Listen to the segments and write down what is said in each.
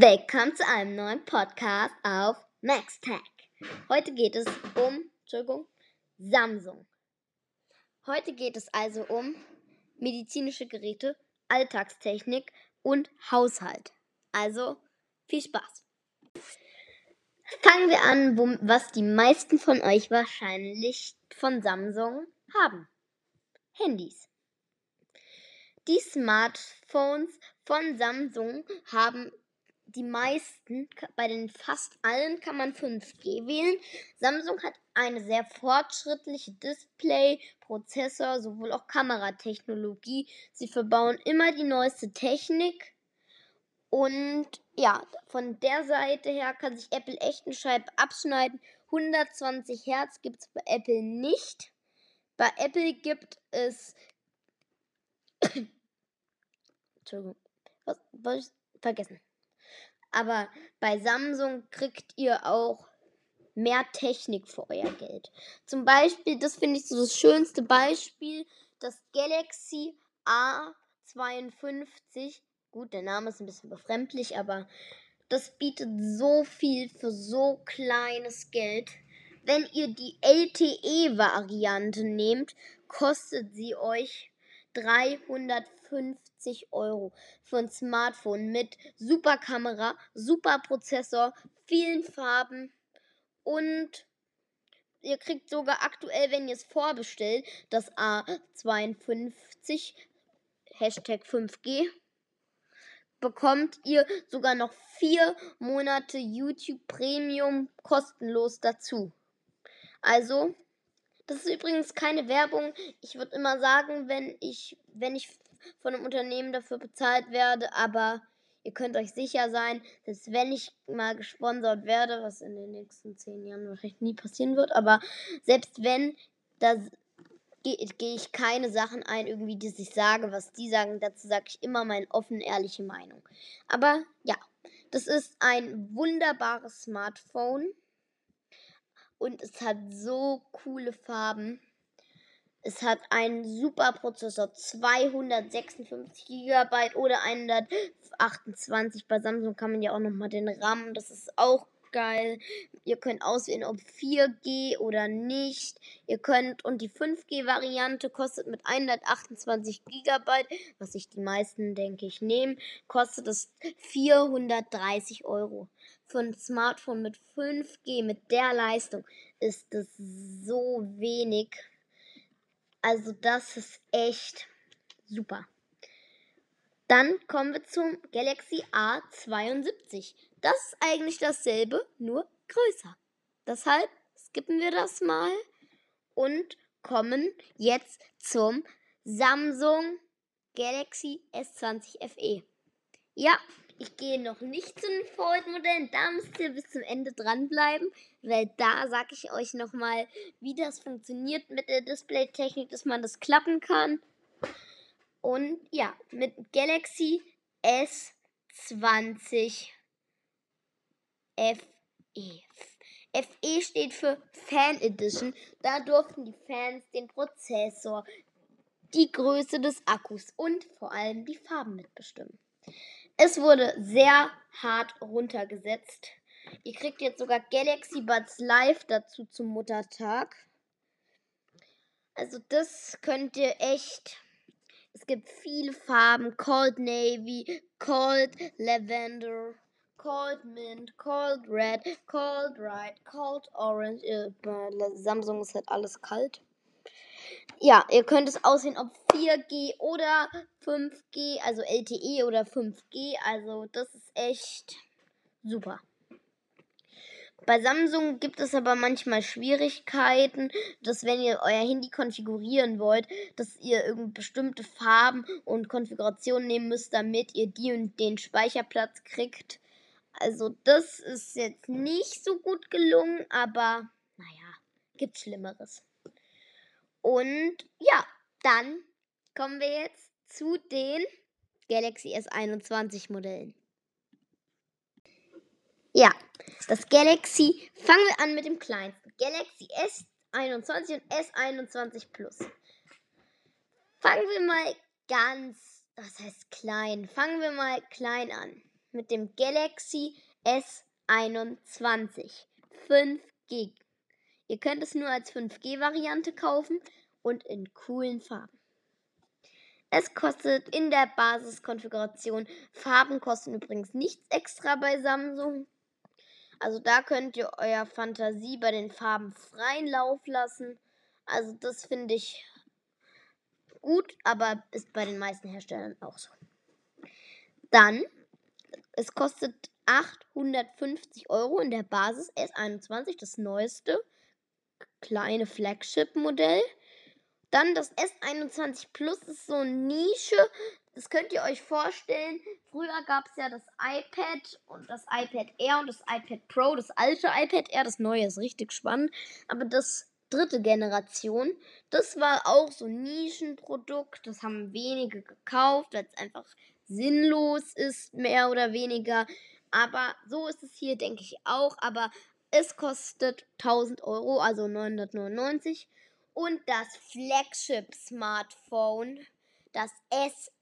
Willkommen zu einem neuen Podcast auf MaxTech. Heute geht es um, Entschuldigung, Samsung. Heute geht es also um medizinische Geräte, Alltagstechnik und Haushalt. Also viel Spaß. Fangen wir an, wo, was die meisten von euch wahrscheinlich von Samsung haben. Handys. Die Smartphones von Samsung haben die meisten, bei den fast allen kann man 5G wählen. Samsung hat eine sehr fortschrittliche Display, Prozessor, sowohl auch Kameratechnologie. Sie verbauen immer die neueste Technik. Und ja, von der Seite her kann sich Apple echt eine Scheibe abschneiden. 120 Hertz gibt es bei Apple nicht. Bei Apple gibt es. Entschuldigung. Was, was vergessen. Aber bei Samsung kriegt ihr auch mehr Technik für euer Geld. Zum Beispiel, das finde ich so das schönste Beispiel, das Galaxy A52. Gut, der Name ist ein bisschen befremdlich, aber das bietet so viel für so kleines Geld. Wenn ihr die LTE-Variante nehmt, kostet sie euch 350 Euro für ein Smartphone mit super Kamera, super Prozessor, vielen Farben und ihr kriegt sogar aktuell, wenn ihr es vorbestellt, das A52 Hashtag 5G bekommt ihr sogar noch vier Monate YouTube Premium kostenlos dazu. Also das ist übrigens keine Werbung. Ich würde immer sagen, wenn ich, wenn ich von einem Unternehmen dafür bezahlt werde, aber ihr könnt euch sicher sein, dass wenn ich mal gesponsert werde, was in den nächsten zehn Jahren wahrscheinlich nie passieren wird, aber selbst wenn, da gehe geh ich keine Sachen ein, irgendwie, dass ich sage, was die sagen. Dazu sage ich immer meine offen, ehrliche Meinung. Aber ja, das ist ein wunderbares Smartphone und es hat so coole Farben. Es hat einen super Prozessor, 256 GB oder 128. Bei Samsung kann man ja auch nochmal den RAM, das ist auch geil. Ihr könnt auswählen, ob 4G oder nicht. Ihr könnt, und die 5G-Variante kostet mit 128 GB, was sich die meisten, denke ich, nehmen, kostet es 430 Euro. Für ein Smartphone mit 5G, mit der Leistung, ist das so wenig. Also das ist echt super. Dann kommen wir zum Galaxy A72. Das ist eigentlich dasselbe, nur größer. Deshalb skippen wir das mal und kommen jetzt zum Samsung Galaxy S20 FE. Ja, ich gehe noch nicht zu den Fold-Modellen. Da müsst ihr bis zum Ende dranbleiben, weil da sage ich euch nochmal, wie das funktioniert mit der Display-Technik, dass man das klappen kann. Und ja, mit Galaxy S20 FE. FE steht für Fan Edition. Da durften die Fans den Prozessor, die Größe des Akkus und vor allem die Farben mitbestimmen. Es wurde sehr hart runtergesetzt. Ihr kriegt jetzt sogar Galaxy Buds Live dazu zum Muttertag. Also das könnt ihr echt es gibt viele Farben. Cold Navy, Cold Lavender, Cold Mint, Cold Red, Cold White, Cold Orange. Bei Samsung ist halt alles kalt. Ja, ihr könnt es aussehen, ob 4G oder 5G, also LTE oder 5G. Also das ist echt super. Bei Samsung gibt es aber manchmal Schwierigkeiten, dass wenn ihr euer Handy konfigurieren wollt, dass ihr irgendwie bestimmte Farben und Konfigurationen nehmen müsst, damit ihr die und den Speicherplatz kriegt. Also das ist jetzt nicht so gut gelungen, aber naja, gibt Schlimmeres. Und ja, dann kommen wir jetzt zu den Galaxy S21 Modellen. Ja, das Galaxy. Fangen wir an mit dem kleinsten. Galaxy S21 und S21 Plus. Fangen wir mal ganz, was heißt klein? Fangen wir mal klein an. mit dem Galaxy S21. 5 Gig. Ihr könnt es nur als 5G-Variante kaufen und in coolen Farben. Es kostet in der Basiskonfiguration, Farben kosten übrigens nichts extra bei Samsung. Also da könnt ihr euer Fantasie bei den Farben freien Lauf lassen. Also das finde ich gut, aber ist bei den meisten Herstellern auch so. Dann, es kostet 850 Euro in der Basis S21, das neueste kleine Flagship-Modell. Dann das S21 Plus ist so eine Nische. Das könnt ihr euch vorstellen. Früher gab es ja das iPad und das iPad Air und das iPad Pro, das alte iPad Air, das neue ist richtig spannend. Aber das dritte Generation, das war auch so ein Nischenprodukt. Das haben wenige gekauft, weil es einfach sinnlos ist, mehr oder weniger. Aber so ist es hier, denke ich auch. Aber es kostet 1000 Euro, also 999. Und das Flagship-Smartphone, das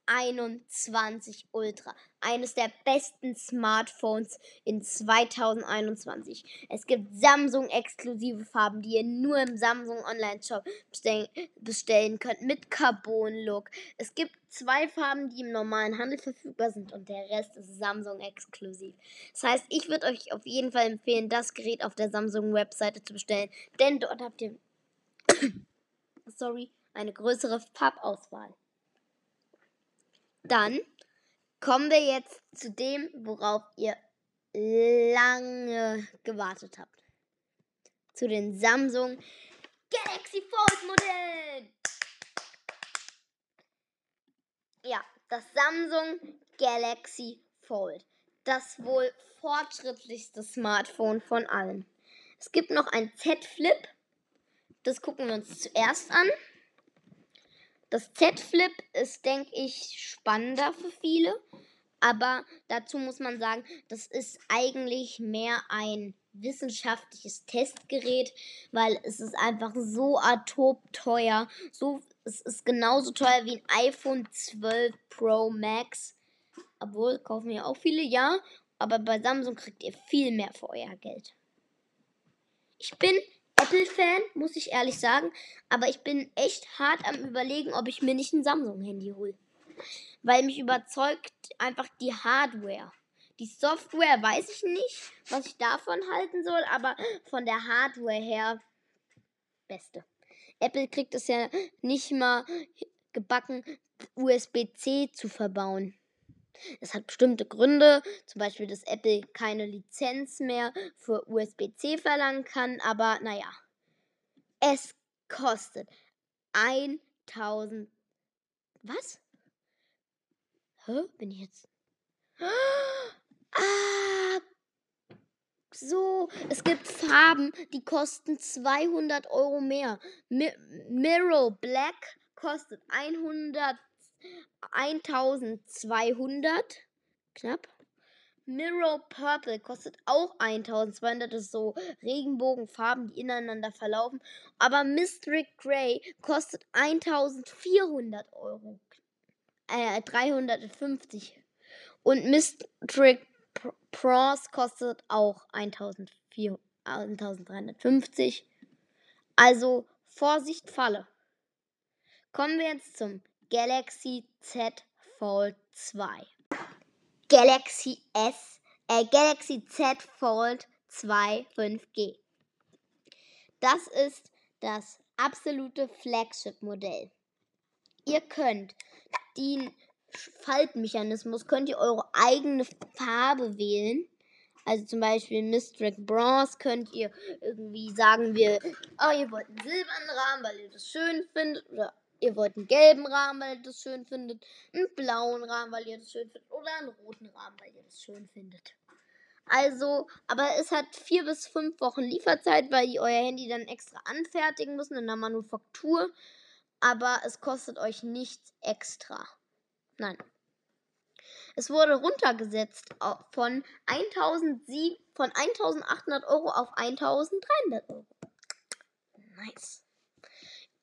S21 Ultra. Eines der besten Smartphones in 2021. Es gibt Samsung-exklusive Farben, die ihr nur im Samsung Online-Shop bestellen könnt, mit Carbon-Look. Es gibt zwei Farben, die im normalen Handel verfügbar sind und der Rest ist Samsung-exklusiv. Das heißt, ich würde euch auf jeden Fall empfehlen, das Gerät auf der Samsung-Webseite zu bestellen, denn dort habt ihr sorry, eine größere Farbauswahl. Dann kommen wir jetzt zu dem, worauf ihr lange gewartet habt. Zu den Samsung Galaxy Fold Modellen. Ja, das Samsung Galaxy Fold. Das wohl fortschrittlichste Smartphone von allen. Es gibt noch ein Z Flip das gucken wir uns zuerst an. Das Z-Flip ist, denke ich, spannender für viele. Aber dazu muss man sagen, das ist eigentlich mehr ein wissenschaftliches Testgerät, weil es ist einfach so atomteuer. So, es ist genauso teuer wie ein iPhone 12 Pro Max. Obwohl, kaufen ja auch viele, ja. Aber bei Samsung kriegt ihr viel mehr für euer Geld. Ich bin Apple-Fan, muss ich ehrlich sagen. Aber ich bin echt hart am Überlegen, ob ich mir nicht ein Samsung-Handy hole. Weil mich überzeugt einfach die Hardware. Die Software weiß ich nicht, was ich davon halten soll, aber von der Hardware her beste. Apple kriegt es ja nicht mal gebacken, USB-C zu verbauen. Es hat bestimmte Gründe, zum Beispiel, dass Apple keine Lizenz mehr für USB-C verlangen kann, aber naja. Es kostet 1000. Was? Hä? Bin ich jetzt. Ah! So, es gibt Farben, die kosten 200 Euro mehr. Mi Mirror Black kostet 100 1200 knapp. Mirror Purple kostet auch 1200. Das ist so Regenbogenfarben, die ineinander verlaufen. Aber Mystic Grey kostet 1400 Euro. Äh, 350. Und Mystic Bronze kostet auch 1350. Also Vorsicht, Falle. Kommen wir jetzt zum Galaxy Z Fold 2. Galaxy S, äh, Galaxy Z Fold 2 5G. Das ist das absolute Flagship-Modell. Ihr könnt den Faltmechanismus, könnt ihr eure eigene Farbe wählen. Also zum Beispiel Mystric Bronze könnt ihr irgendwie sagen wir, oh, ihr wollt einen silbernen Rahmen, weil ihr das schön findet. Oder Ihr wollt einen gelben Rahmen, weil ihr das schön findet, einen blauen Rahmen, weil ihr das schön findet, oder einen roten Rahmen, weil ihr das schön findet. Also, aber es hat vier bis fünf Wochen Lieferzeit, weil ihr euer Handy dann extra anfertigen müssen in der Manufaktur. Aber es kostet euch nichts extra. Nein. Es wurde runtergesetzt von, 1007, von 1800 Euro auf 1300 Euro. Nice.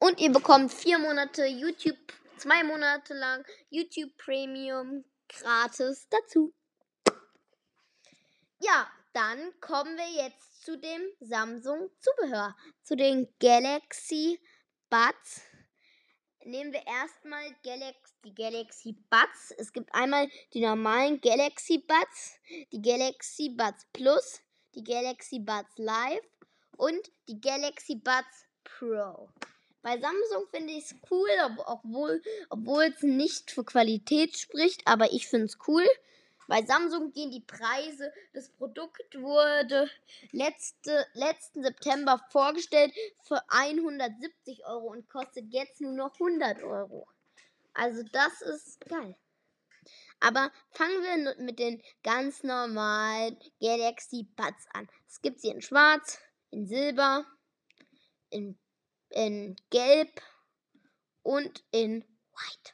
Und ihr bekommt vier Monate YouTube, zwei Monate lang YouTube Premium gratis dazu. ja, dann kommen wir jetzt zu dem Samsung Zubehör, zu den Galaxy Buds. Nehmen wir erstmal Galaxy, die Galaxy Buds. Es gibt einmal die normalen Galaxy Buds, die Galaxy Buds Plus, die Galaxy Buds Live und die Galaxy Buds Pro. Bei Samsung finde ich es cool, obwohl, obwohl es nicht für Qualität spricht, aber ich finde es cool. Bei Samsung gehen die Preise. Das Produkt wurde letzte, letzten September vorgestellt für 170 Euro und kostet jetzt nur noch 100 Euro. Also das ist geil. Aber fangen wir mit den ganz normalen Galaxy Buds an. Es gibt sie in Schwarz, in Silber, in, in Gelb und in White.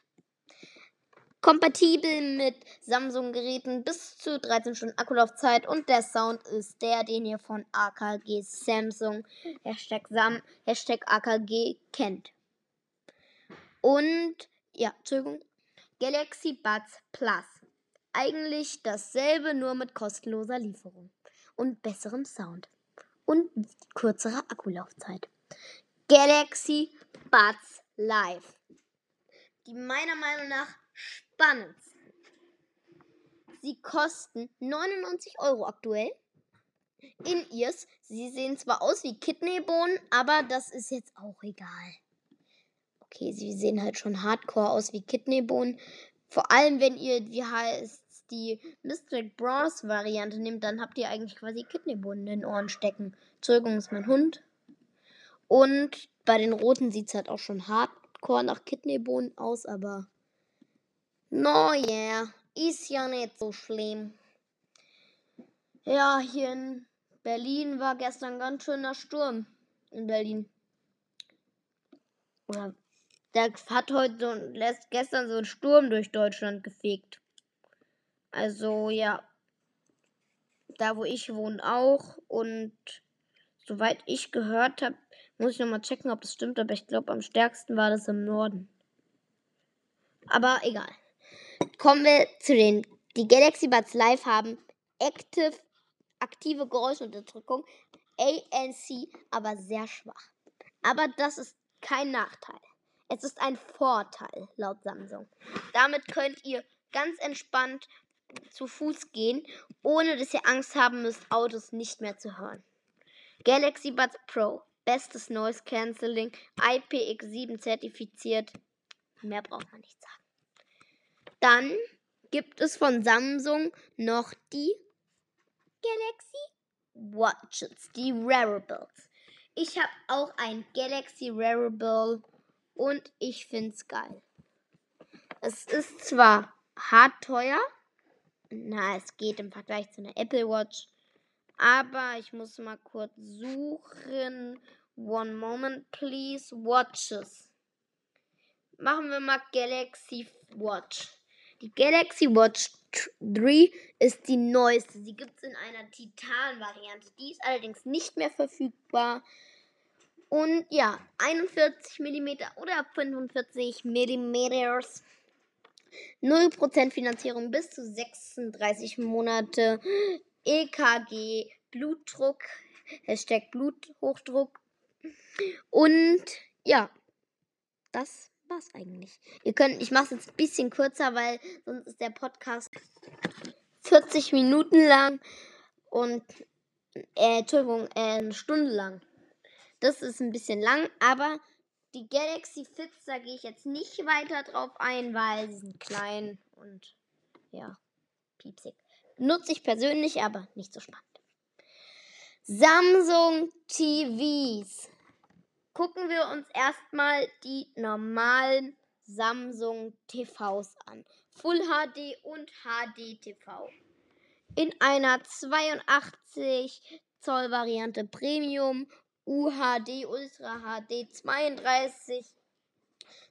Kompatibel mit Samsung-Geräten bis zu 13 Stunden Akkulaufzeit und der Sound ist der, den ihr von AKG Samsung Hashtag, Sam, Hashtag AKG kennt. Und, ja, Entschuldigung, Galaxy Buds Plus. Eigentlich dasselbe, nur mit kostenloser Lieferung und besserem Sound und kürzerer Akkulaufzeit. Galaxy Buds Live. Die meiner Meinung nach spannendsten. Sie kosten 99 Euro aktuell. In ihrs. Sie sehen zwar aus wie Kidneybohnen, aber das ist jetzt auch egal. Okay, sie sehen halt schon hardcore aus wie Kidneybohnen. Vor allem, wenn ihr, wie heißt die Mystic Bronze Variante nehmt, dann habt ihr eigentlich quasi Kidneybohnen in den Ohren stecken. Entschuldigung, ist mein Hund. Und bei den roten sieht es halt auch schon hardcore nach Kidneybohnen aus, aber No, yeah, ist ja nicht so schlimm. Ja, hier in Berlin war gestern ganz schöner Sturm. In Berlin. Oder der hat heute so, lässt gestern so einen Sturm durch Deutschland gefegt. Also ja, da wo ich wohne auch und soweit ich gehört habe, muss ich nochmal checken, ob das stimmt, aber ich glaube am stärksten war das im Norden. Aber egal. Kommen wir zu den. Die Galaxy Buds Live haben Active, aktive Geräuschunterdrückung, ANC, aber sehr schwach. Aber das ist kein Nachteil. Es ist ein Vorteil, laut Samsung. Damit könnt ihr ganz entspannt zu Fuß gehen, ohne dass ihr Angst haben müsst, Autos nicht mehr zu hören. Galaxy Buds Pro, bestes Noise Cancelling, IPX7 zertifiziert. Mehr braucht man nicht sagen. Dann gibt es von Samsung noch die Galaxy Watches, die Wearables. Ich habe auch ein Galaxy Wearable und ich finde es geil. Es ist zwar hart teuer, na, es geht im Vergleich zu einer Apple Watch, aber ich muss mal kurz suchen. One moment, please. Watches. Machen wir mal Galaxy Watch. Die Galaxy Watch 3 ist die neueste. Sie gibt es in einer Titan-Variante. Die ist allerdings nicht mehr verfügbar. Und ja, 41 mm oder 45 mm. 0% Finanzierung bis zu 36 Monate. EKG, Blutdruck, Hashtag Bluthochdruck. Und ja, das war's eigentlich. Ihr könnt, ich mache es jetzt ein bisschen kürzer, weil sonst ist der Podcast 40 Minuten lang und äh, Entschuldigung, äh, eine Stunde lang. Das ist ein bisschen lang, aber die Galaxy Fits, da gehe ich jetzt nicht weiter drauf ein, weil sie sind klein und ja, piepsig. Nutze ich persönlich, aber nicht so spannend. Samsung TVs gucken wir uns erstmal die normalen Samsung TVs an. Full HD und HD TV. In einer 82 Zoll Variante Premium, UHD, Ultra HD 32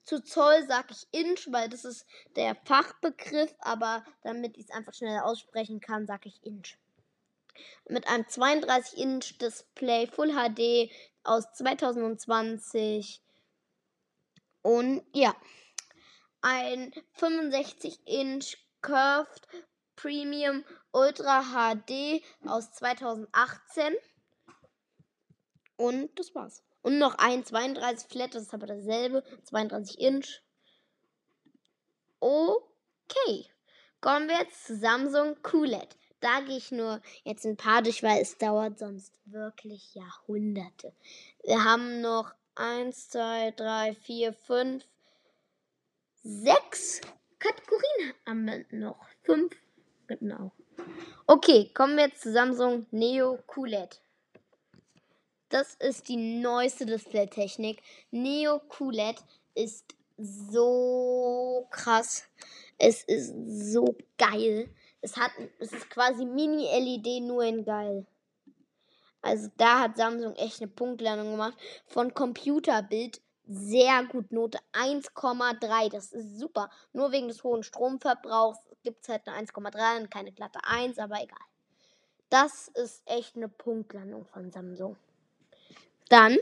zu Zoll sage ich Inch, weil das ist der Fachbegriff, aber damit ich es einfach schneller aussprechen kann, sage ich Inch. Mit einem 32 Inch Display Full HD aus 2020. Und ja, ein 65 Inch Curved Premium Ultra HD aus 2018. Und das war's. Und noch ein 32 Flat, das ist aber dasselbe. 32 Inch. Okay. Kommen wir jetzt zu Samsung QLED. Da gehe ich nur jetzt ein paar durch, weil es dauert sonst wirklich Jahrhunderte. Wir haben noch 1, 2, 3, 4, 5, 6 Kategorien haben wir noch. 5, genau. Okay, kommen wir jetzt zu Samsung Neo QLED. Das ist die neueste Display-Technik. Neo QLED ist so krass. Es ist so geil. Es hat, es ist quasi Mini-LED nur in geil. Also da hat Samsung echt eine Punktlandung gemacht. Von Computerbild sehr gut. Note 1,3. Das ist super. Nur wegen des hohen Stromverbrauchs gibt es halt eine 1,3 und keine glatte 1, aber egal. Das ist echt eine Punktlandung von Samsung. Dann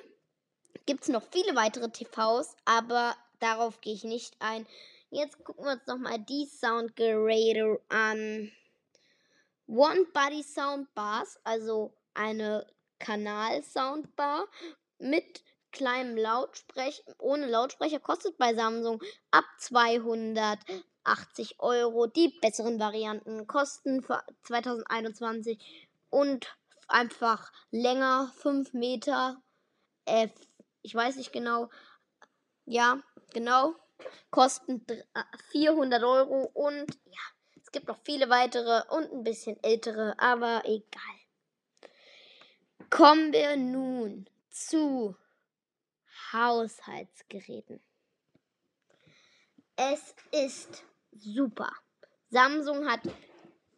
gibt es noch viele weitere TVs, aber darauf gehe ich nicht ein. Jetzt gucken wir uns nochmal die Soundgeräte an. One Body Soundbars, also eine Kanal-Soundbar mit kleinem Lautsprecher, ohne Lautsprecher, kostet bei Samsung ab 280 Euro. Die besseren Varianten kosten für 2021 und einfach länger, 5 Meter äh, ich weiß nicht genau, ja, genau, kosten 400 äh, Euro und ja, es gibt noch viele weitere und ein bisschen ältere, aber egal. Kommen wir nun zu Haushaltsgeräten. Es ist super. Samsung hat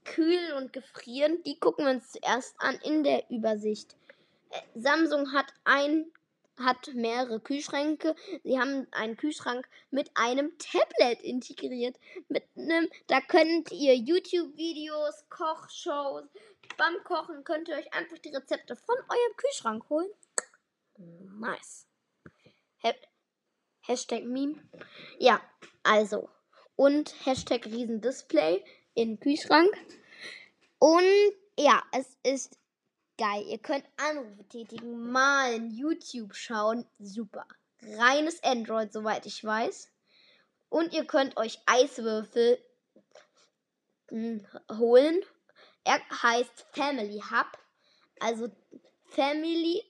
Kühl und Gefrieren. Die gucken wir uns zuerst an in der Übersicht. Äh, Samsung hat ein hat mehrere Kühlschränke. Sie haben einen Kühlschrank mit einem Tablet integriert. Mit einem, da könnt ihr YouTube-Videos, Kochshows, beim Kochen könnt ihr euch einfach die Rezepte von eurem Kühlschrank holen. Nice. Hashtag Meme. Ja, also. Und Hashtag Riesendisplay in Kühlschrank. Und ja, es ist geil. Ihr könnt Anrufe tätigen, malen, YouTube schauen. Super. Reines Android, soweit ich weiß. Und ihr könnt euch Eiswürfel hm, holen. Er heißt Family Hub. Also Family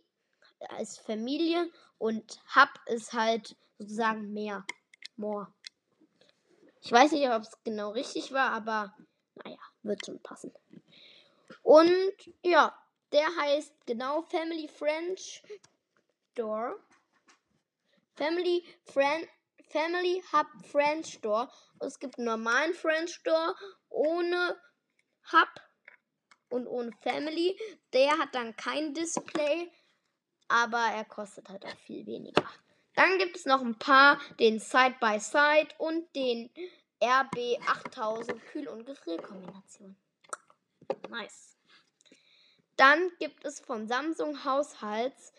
ist Familie und Hub ist halt sozusagen mehr. More. Ich weiß nicht, ob es genau richtig war, aber naja, wird schon passen. Und ja, der heißt genau Family French Store. Family Friend Family Hub French Store. Es gibt einen normalen French Store ohne Hub und ohne Family. Der hat dann kein Display, aber er kostet halt auch viel weniger. Dann gibt es noch ein paar, den Side by Side und den RB 8000 Kühl- und Gefrierkombination. Nice. Dann gibt es von Samsung Haushalts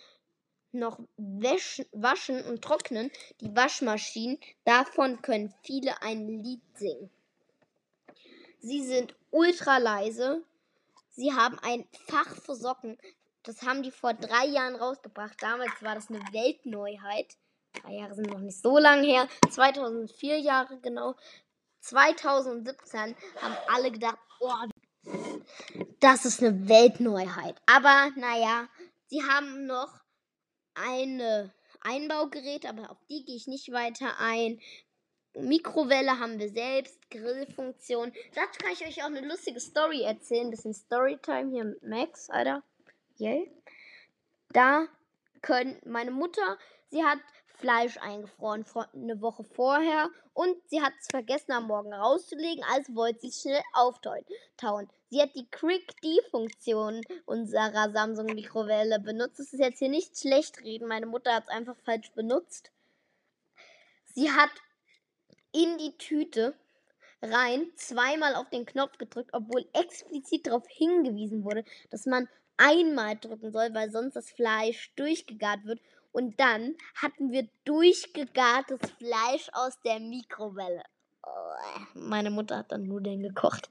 noch Wäsch Waschen und Trocknen, die Waschmaschinen. Davon können viele ein Lied singen. Sie sind ultra leise. Sie haben ein Fach für Socken. Das haben die vor drei Jahren rausgebracht. Damals war das eine Weltneuheit. Drei Jahre sind noch nicht so lange her. 2004 Jahre genau. 2017 haben alle gedacht, oh, das ist eine Weltneuheit. Aber naja, sie haben noch eine Einbaugerät, aber auf die gehe ich nicht weiter ein. Mikrowelle haben wir selbst, Grillfunktion. Dazu kann ich euch auch eine lustige Story erzählen. Ein bisschen Storytime hier mit Max, Alter. Yay. Da können meine Mutter, sie hat Fleisch eingefroren eine Woche vorher und sie hat es vergessen am Morgen rauszulegen, also wollte sie es schnell auftauen. Sie hat die Quick-D-Funktion unserer Samsung-Mikrowelle benutzt. Das ist jetzt hier nicht schlecht reden, meine Mutter hat es einfach falsch benutzt. Sie hat in die Tüte rein zweimal auf den Knopf gedrückt, obwohl explizit darauf hingewiesen wurde, dass man einmal drücken soll, weil sonst das Fleisch durchgegart wird und dann hatten wir durchgegartes Fleisch aus der Mikrowelle. meine Mutter hat dann Nudeln gekocht.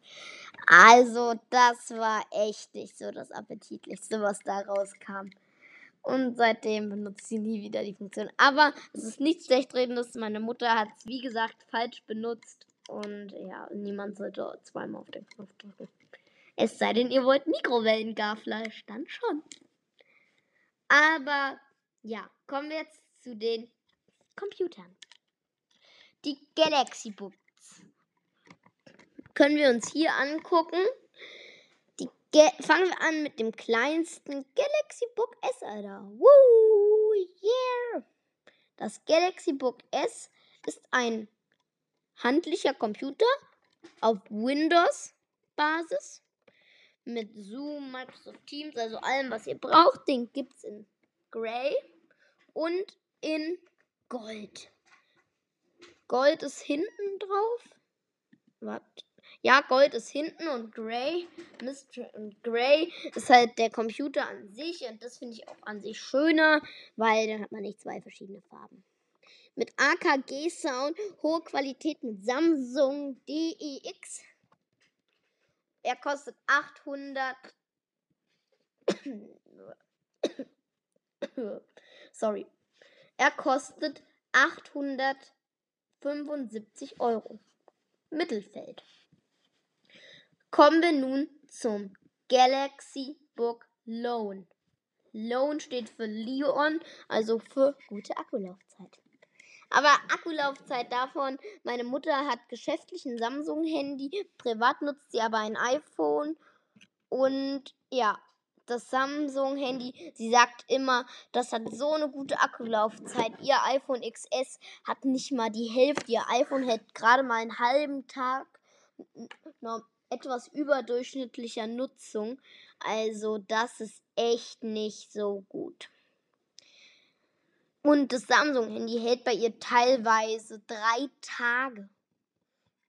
Also, das war echt nicht so das Appetitlichste, was da rauskam. Und seitdem benutzt sie nie wieder die Funktion. Aber es ist nichts schlechtredendes. Meine Mutter hat es, wie gesagt, falsch benutzt. Und ja, niemand sollte zweimal auf den Knopf drücken. Es sei denn, ihr wollt Mikrowellengarfleisch, dann schon. Aber ja, kommen wir jetzt zu den Computern. Die Galaxy Books können wir uns hier angucken. Ge fangen wir an mit dem kleinsten Galaxy Book S, Alter. Woo, yeah. Das Galaxy Book S ist ein handlicher Computer auf Windows-Basis mit Zoom, Microsoft Teams, also allem, was ihr braucht. Den gibt es in Grey und in Gold. Gold ist hinten drauf. Warte. Ja, Gold ist hinten und Mystery und Grey ist halt der Computer an sich und das finde ich auch an sich schöner, weil dann hat man nicht zwei verschiedene Farben. Mit AKG Sound, hohe Qualität mit Samsung DEX. Er kostet 800 Sorry. Er kostet 875 Euro. Mittelfeld. Kommen wir nun zum Galaxy Book Loan. Loan steht für Leon, also für gute Akkulaufzeit. Aber Akkulaufzeit davon, meine Mutter hat geschäftlich ein Samsung-Handy, privat nutzt sie aber ein iPhone. Und ja, das Samsung-Handy, sie sagt immer, das hat so eine gute Akkulaufzeit. Ihr iPhone XS hat nicht mal die Hälfte. Ihr iPhone hält gerade mal einen halben Tag etwas überdurchschnittlicher Nutzung. Also das ist echt nicht so gut. Und das Samsung-Handy hält bei ihr teilweise drei Tage.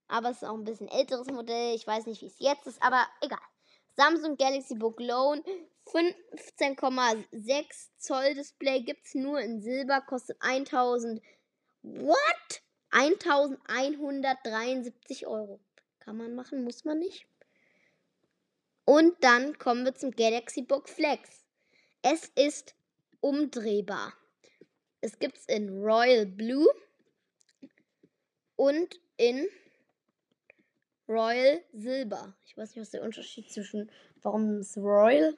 Aber es ist auch ein bisschen älteres Modell. Ich weiß nicht, wie es jetzt ist, aber egal. Samsung Galaxy Book Loan 15,6 Zoll Display gibt es nur in Silber, kostet 1000. What? 1173 Euro. Kann man machen, muss man nicht. Und dann kommen wir zum Galaxy Book Flex. Es ist umdrehbar. Es gibt es in Royal Blue und in Royal Silber. Ich weiß nicht, was der Unterschied zwischen, warum es Royal,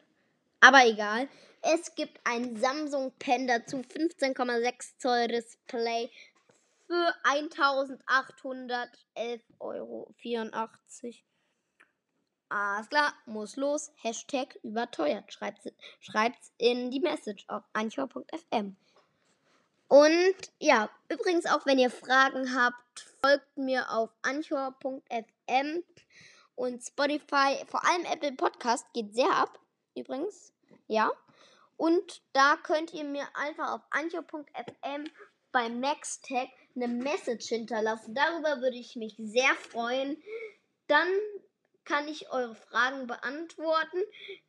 aber egal. Es gibt ein Samsung Pen dazu, 15,6 Zoll Display für 1811,84 Euro. Alles klar, muss los. Hashtag überteuert. Schreibt's, schreibt's in die Message auf anchor.fm. Und ja, übrigens auch wenn ihr Fragen habt, folgt mir auf anchor.fm und Spotify, vor allem Apple Podcast geht sehr ab, übrigens. Ja. Und da könnt ihr mir einfach auf anchor.fm beim Next Tag eine Message hinterlassen. Darüber würde ich mich sehr freuen. Dann kann ich eure Fragen beantworten.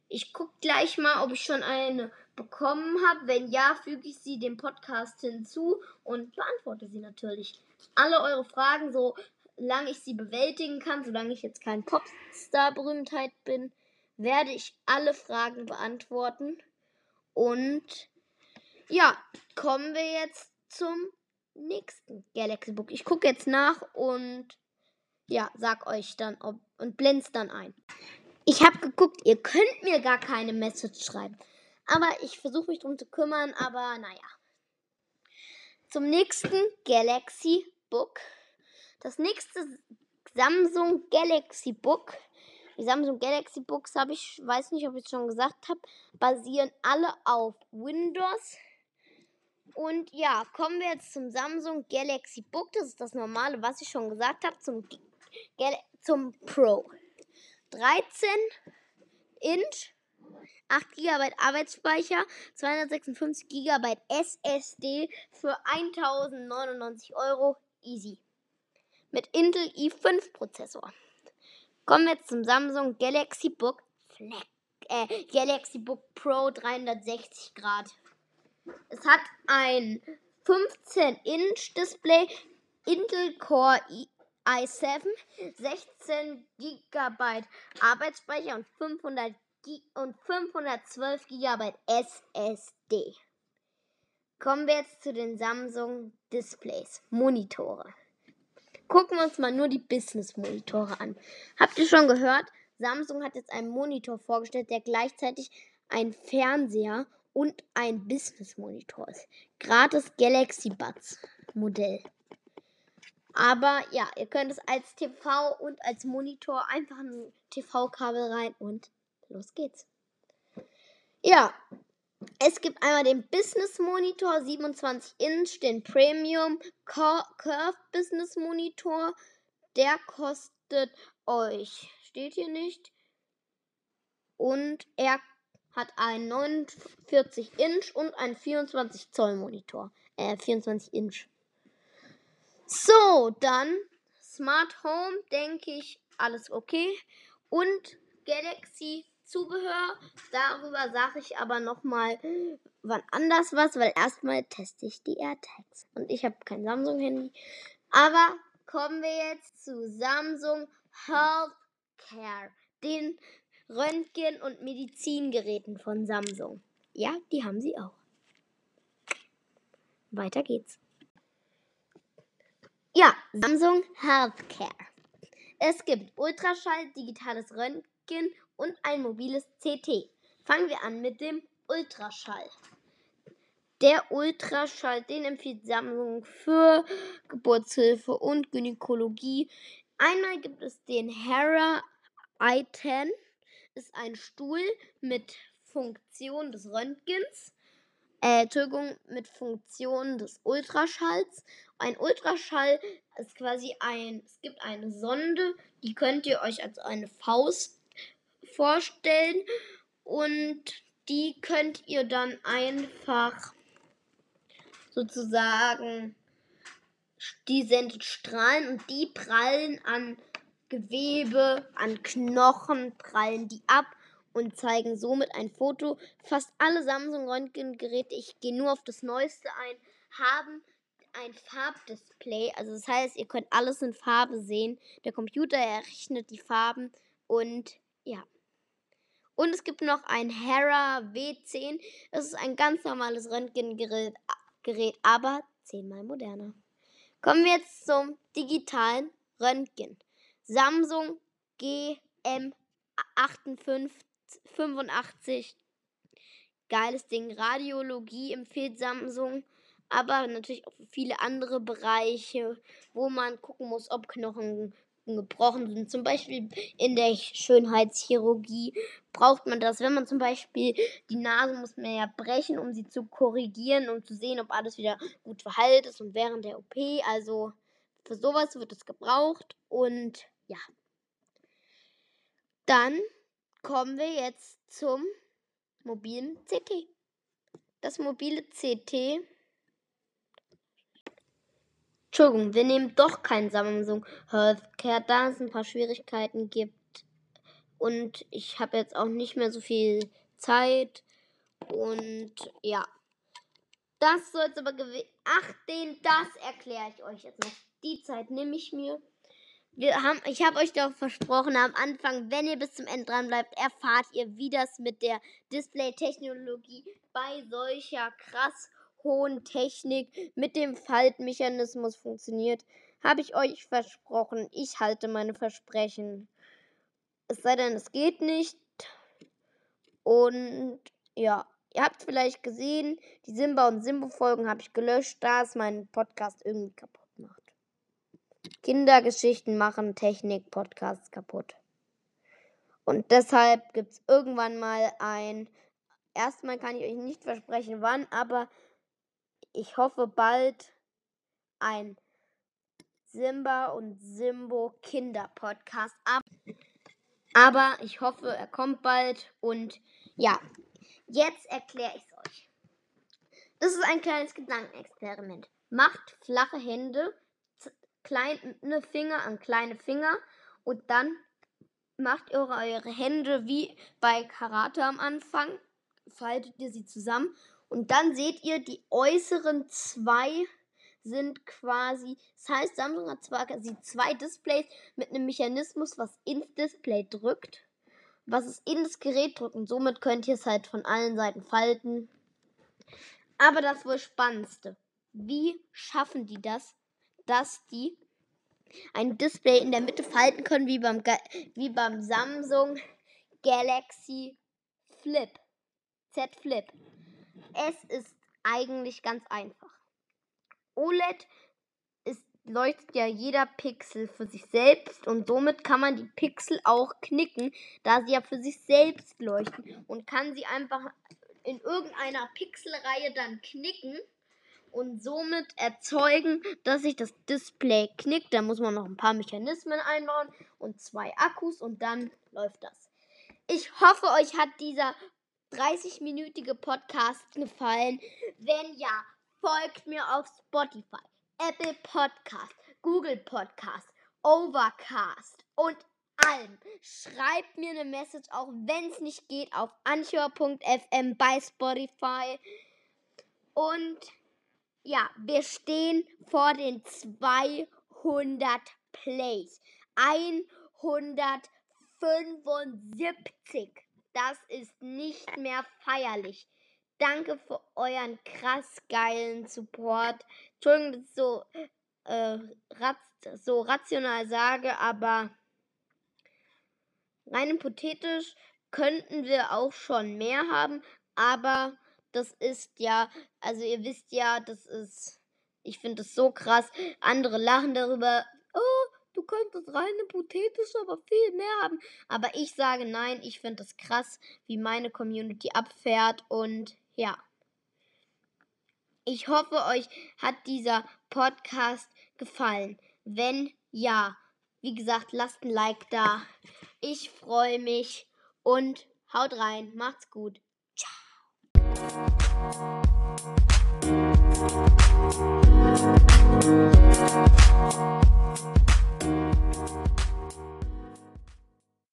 Ich gucke gleich mal, ob ich schon eine bekommen habe. Wenn ja, füge ich sie dem Podcast hinzu und beantworte sie natürlich. Alle eure Fragen, solange ich sie bewältigen kann, solange ich jetzt kein Popstar-Berühmtheit bin, werde ich alle Fragen beantworten. Und ja, kommen wir jetzt zum nächsten Galaxy Book. Ich gucke jetzt nach und ja, sag euch dann ob und blend's dann ein. Ich habe geguckt, ihr könnt mir gar keine Message schreiben. Aber ich versuche mich drum zu kümmern, aber naja. Zum nächsten Galaxy Book. Das nächste Samsung Galaxy Book. Die Samsung Galaxy Books habe ich, weiß nicht, ob ich es schon gesagt habe, basieren alle auf Windows und ja, kommen wir jetzt zum Samsung Galaxy Book. Das ist das normale, was ich schon gesagt habe, zum, zum Pro. 13 Inch, 8 GB Arbeitsspeicher, 256 GB SSD für 1099 Euro. Easy. Mit Intel i5 Prozessor. Kommen wir zum Samsung Galaxy Book Flex, äh, Galaxy Book Pro 360 Grad. Es hat ein 15-Inch-Display, Intel Core i7, 16 GB Arbeitsspeicher und 500 G und 512 GB SSD. Kommen wir jetzt zu den Samsung Displays, Monitore. Gucken wir uns mal nur die Business-Monitore an. Habt ihr schon gehört? Samsung hat jetzt einen Monitor vorgestellt, der gleichzeitig ein Fernseher und ein Business-Monitor ist. Gratis Galaxy Buds Modell. Aber ja, ihr könnt es als TV und als Monitor einfach ein TV-Kabel rein und los geht's. Ja, es gibt einmal den Business Monitor 27 Inch, den Premium Curve Business Monitor. Der kostet euch, steht hier nicht. Und er hat einen 49 Inch und einen 24 Zoll Monitor. Äh, 24 Inch. So, dann Smart Home, denke ich, alles okay. Und Galaxy Zubehör, darüber sage ich aber nochmal wann anders was, weil erstmal teste ich die AirTags. Und ich habe kein Samsung-Handy. Aber kommen wir jetzt zu Samsung Healthcare, den Röntgen- und Medizingeräten von Samsung. Ja, die haben sie auch. Weiter geht's. Ja, Samsung Healthcare. Es gibt Ultraschall, digitales Röntgen und ein mobiles CT. Fangen wir an mit dem Ultraschall. Der Ultraschall, den empfiehlt Samsung für Geburtshilfe und Gynäkologie. Einmal gibt es den Hera i10, ist ein Stuhl mit Funktion des Röntgens äh, Entschuldigung, mit Funktion des Ultraschalls. Ein Ultraschall ist quasi ein, es gibt eine Sonde, die könnt ihr euch als eine Faust vorstellen und die könnt ihr dann einfach sozusagen, die sendet Strahlen und die prallen an Gewebe, an Knochen, prallen die ab und zeigen somit ein Foto. Fast alle Samsung Röntgengeräte, ich gehe nur auf das neueste ein, haben ein Farbdisplay. Also das heißt, ihr könnt alles in Farbe sehen. Der Computer errechnet die Farben und ja. Und es gibt noch ein Hera W10. Das ist ein ganz normales Röntgengerät, Gerät, aber zehnmal moderner. Kommen wir jetzt zum digitalen Röntgen. Samsung GM58 85. Geiles Ding. Radiologie empfiehlt Samsung. Aber natürlich auch für viele andere Bereiche, wo man gucken muss, ob Knochen gebrochen sind. Zum Beispiel in der Schönheitschirurgie braucht man das. Wenn man zum Beispiel die Nase muss man ja brechen, um sie zu korrigieren, um zu sehen, ob alles wieder gut verheilt ist und während der OP. Also für sowas wird es gebraucht. Und ja. Dann kommen wir jetzt zum mobilen CT. Das mobile CT. Entschuldigung, wir nehmen doch kein Samsung Healthcare, da es ein paar Schwierigkeiten gibt. Und ich habe jetzt auch nicht mehr so viel Zeit. Und ja. Das soll es aber gewesen. Ach, den, das erkläre ich euch jetzt noch. Die Zeit nehme ich mir wir haben, ich habe euch doch versprochen am Anfang, wenn ihr bis zum Ende dran bleibt, erfahrt ihr, wie das mit der Display-Technologie bei solcher krass hohen Technik mit dem Faltmechanismus funktioniert. Habe ich euch versprochen. Ich halte meine Versprechen. Es sei denn, es geht nicht. Und ja, ihr habt vielleicht gesehen, die Simba und Simbo-Folgen habe ich gelöscht, da ist mein Podcast irgendwie kaputt. Kindergeschichten machen Technik-Podcasts kaputt. Und deshalb gibt es irgendwann mal ein. Erstmal kann ich euch nicht versprechen, wann, aber ich hoffe bald ein Simba und Simbo Kinder-Podcast ab. Aber ich hoffe, er kommt bald. Und ja, jetzt erkläre ich es euch. Das ist ein kleines Gedankenexperiment. Macht flache Hände kleine Finger an kleine Finger und dann macht ihr eure Hände wie bei Karate am Anfang, faltet ihr sie zusammen und dann seht ihr die äußeren zwei sind quasi, das heißt, Samsung hat zwar quasi zwei Displays mit einem Mechanismus, was ins Display drückt, was es in das Gerät drückt und somit könnt ihr es halt von allen Seiten falten. Aber das wohl Spannendste. Wie schaffen die das, dass die ein Display in der Mitte falten können, wie beim, wie beim Samsung Galaxy Flip. Z Flip. Es ist eigentlich ganz einfach. OLED ist, leuchtet ja jeder Pixel für sich selbst und somit kann man die Pixel auch knicken, da sie ja für sich selbst leuchten und kann sie einfach in irgendeiner Pixelreihe dann knicken und somit erzeugen, dass sich das Display knickt. Da muss man noch ein paar Mechanismen einbauen und zwei Akkus und dann läuft das. Ich hoffe, euch hat dieser 30-minütige Podcast gefallen. Wenn ja, folgt mir auf Spotify, Apple Podcast, Google Podcast, Overcast und allem. Schreibt mir eine Message, auch wenn es nicht geht, auf anchor.fm bei Spotify. Und ja, wir stehen vor den 200 Plays. 175. Das ist nicht mehr feierlich. Danke für euren krass geilen Support. Entschuldigung, dass ich so, äh, rat so rational sage, aber rein hypothetisch könnten wir auch schon mehr haben, aber das ist ja, also ihr wisst ja, das ist, ich finde es so krass. Andere lachen darüber, oh, du könntest rein hypothetisch aber viel mehr haben. Aber ich sage nein, ich finde es krass, wie meine Community abfährt und ja. Ich hoffe, euch hat dieser Podcast gefallen. Wenn ja, wie gesagt, lasst ein Like da. Ich freue mich und haut rein. Macht's gut. Ciao.